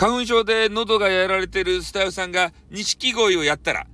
花粉症で喉がやられてるスタイフさんが錦鯉をやったら、